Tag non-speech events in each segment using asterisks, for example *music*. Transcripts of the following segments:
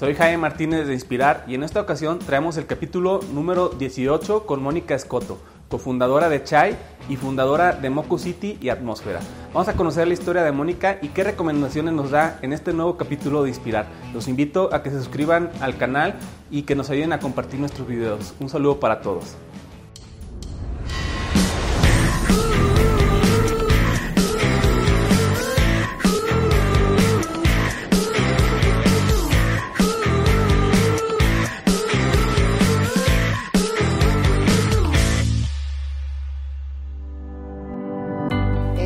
Soy Jaime Martínez de Inspirar y en esta ocasión traemos el capítulo número 18 con Mónica Escoto, cofundadora de Chai y fundadora de Moco City y Atmósfera. Vamos a conocer la historia de Mónica y qué recomendaciones nos da en este nuevo capítulo de Inspirar. Los invito a que se suscriban al canal y que nos ayuden a compartir nuestros videos. Un saludo para todos.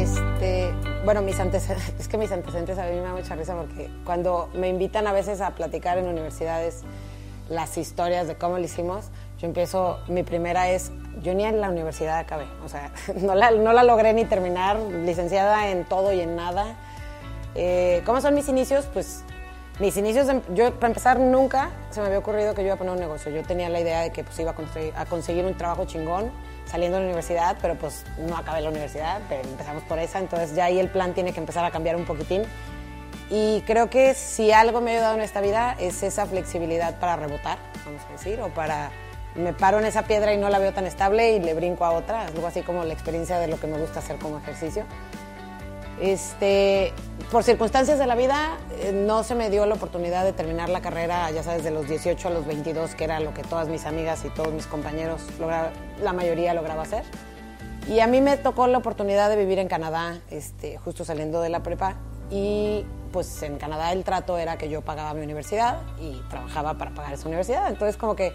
Este, bueno, mis antecedentes, *laughs* es que mis antecedentes a mí me da mucha risa porque cuando me invitan a veces a platicar en universidades las historias de cómo lo hicimos, yo empiezo, mi primera es, yo ni en la universidad acabé, o sea, *laughs* no la, no la logré ni terminar, licenciada en todo y en nada. Eh, ¿Cómo son mis inicios? Pues mis inicios, de- yo para empezar nunca se me había ocurrido que yo iba a poner un negocio. Yo tenía la idea de que pues iba a conseguir, a conseguir un trabajo chingón saliendo de la universidad, pero pues no acabé la universidad, pero empezamos por esa, entonces ya ahí el plan tiene que empezar a cambiar un poquitín. Y creo que si algo me ha ayudado en esta vida es esa flexibilidad para rebotar, vamos a decir, o para me paro en esa piedra y no la veo tan estable y le brinco a otra, algo así como la experiencia de lo que me gusta hacer como ejercicio. Este, por circunstancias de la vida, eh, no se me dio la oportunidad de terminar la carrera, ya sabes, de los 18 a los 22, que era lo que todas mis amigas y todos mis compañeros, la mayoría lograba hacer. Y a mí me tocó la oportunidad de vivir en Canadá, este, justo saliendo de la prepa. Y pues en Canadá el trato era que yo pagaba mi universidad y trabajaba para pagar esa universidad. Entonces como que,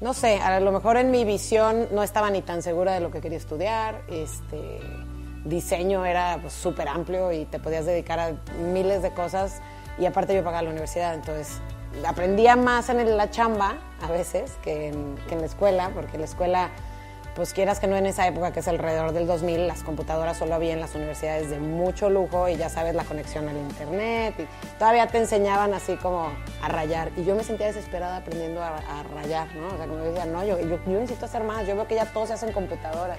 no sé, a lo mejor en mi visión no estaba ni tan segura de lo que quería estudiar. Este, diseño era pues, súper amplio y te podías dedicar a miles de cosas. Y aparte yo pagaba la universidad, entonces aprendía más en la chamba a veces que en, que en la escuela, porque en la escuela pues quieras que no en esa época que es alrededor del 2000, las computadoras solo había en las universidades de mucho lujo y ya sabes la conexión al internet y todavía te enseñaban así como a rayar y yo me sentía desesperada aprendiendo a, a rayar, ¿no? O sea, como yo decía, no, yo, yo, yo necesito hacer más, yo veo que ya todo se hace en computadoras.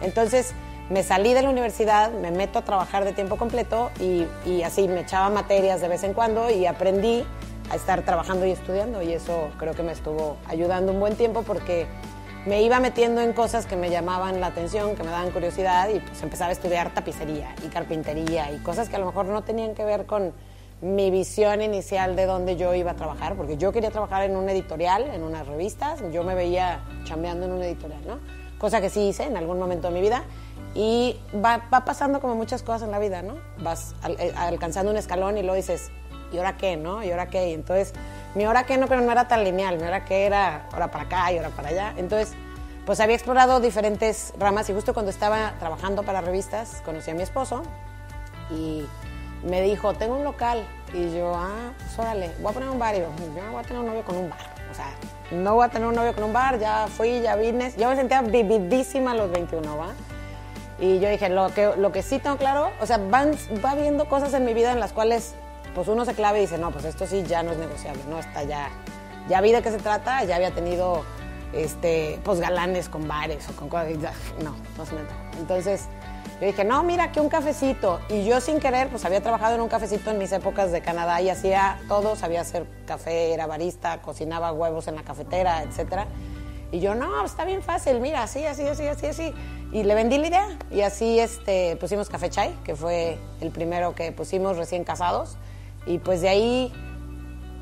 Entonces me salí de la universidad, me meto a trabajar de tiempo completo y, y así me echaba materias de vez en cuando y aprendí a estar trabajando y estudiando. Y eso creo que me estuvo ayudando un buen tiempo porque me iba metiendo en cosas que me llamaban la atención, que me daban curiosidad y pues empezaba a estudiar tapicería y carpintería y cosas que a lo mejor no tenían que ver con mi visión inicial de dónde yo iba a trabajar, porque yo quería trabajar en un editorial, en unas revistas, yo me veía chambeando en un editorial, ¿no? Cosa que sí hice en algún momento de mi vida y va, va pasando como muchas cosas en la vida, ¿no? Vas al- eh, alcanzando un escalón y luego dices, ¿y ahora qué, no? ¿Y ahora qué? Y entonces, mi hora qué no, pero no era tan lineal, mi hora qué era hora para acá y hora para allá. Entonces, pues había explorado diferentes ramas y justo cuando estaba trabajando para revistas conocí a mi esposo y me dijo, tengo un local. Y yo, ah, pues órale, voy a poner un bar. Y yo, yo no voy a tener un novio con un bar. O sea, no voy a tener un novio con un bar, ya fui, ya vine. Yo me sentía vividísima a los 21, ¿va? Y yo dije, lo que, lo que sí tengo claro, o sea, van, va viendo cosas en mi vida en las cuales pues uno se clave y dice, no, pues esto sí ya no es negociable, ¿no? Está ya, ya vi de qué se trata, ya había tenido, este, pues galanes con bares o con cosas, no, no se me. Entonces, yo dije, no, mira, que un cafecito. Y yo sin querer, pues había trabajado en un cafecito en mis épocas de Canadá y hacía todo, sabía hacer café, era barista, cocinaba huevos en la cafetera, etcétera. Y yo, no, está bien fácil, mira, así, así, así, así, así. Y le vendí la idea. Y así este, pusimos Café Chai, que fue el primero que pusimos recién casados. Y pues de ahí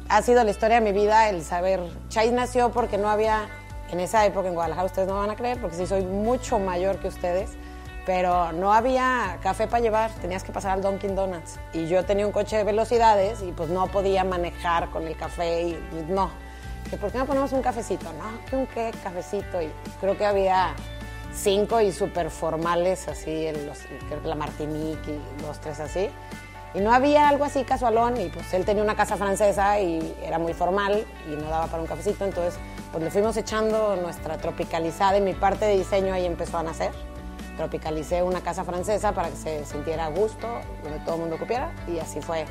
ha sido la historia de mi vida el saber. Chai nació porque no había, en esa época en Guadalajara, ustedes no van a creer, porque sí soy mucho mayor que ustedes, pero no había café para llevar, tenías que pasar al Dunkin' Donuts. Y yo tenía un coche de velocidades y pues no podía manejar con el café y pues, no. Que ¿Por qué no ponemos un cafecito? No, que un qué cafecito. Y creo que había cinco y súper formales, así, los, la Martinique y dos, tres así. Y no había algo así casualón, y pues él tenía una casa francesa y era muy formal y no daba para un cafecito, entonces pues le fuimos echando nuestra tropicalizada y mi parte de diseño ahí empezó a nacer. Tropicalicé una casa francesa para que se sintiera a gusto, donde todo el mundo copiara, y así fue.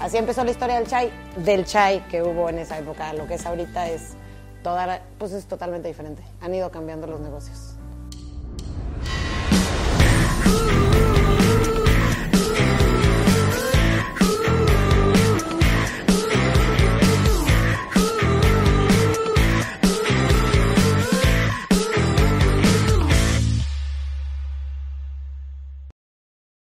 Así empezó la historia del chai, del chai que hubo en esa época. Lo que es ahorita es, toda, pues es totalmente diferente. Han ido cambiando los negocios.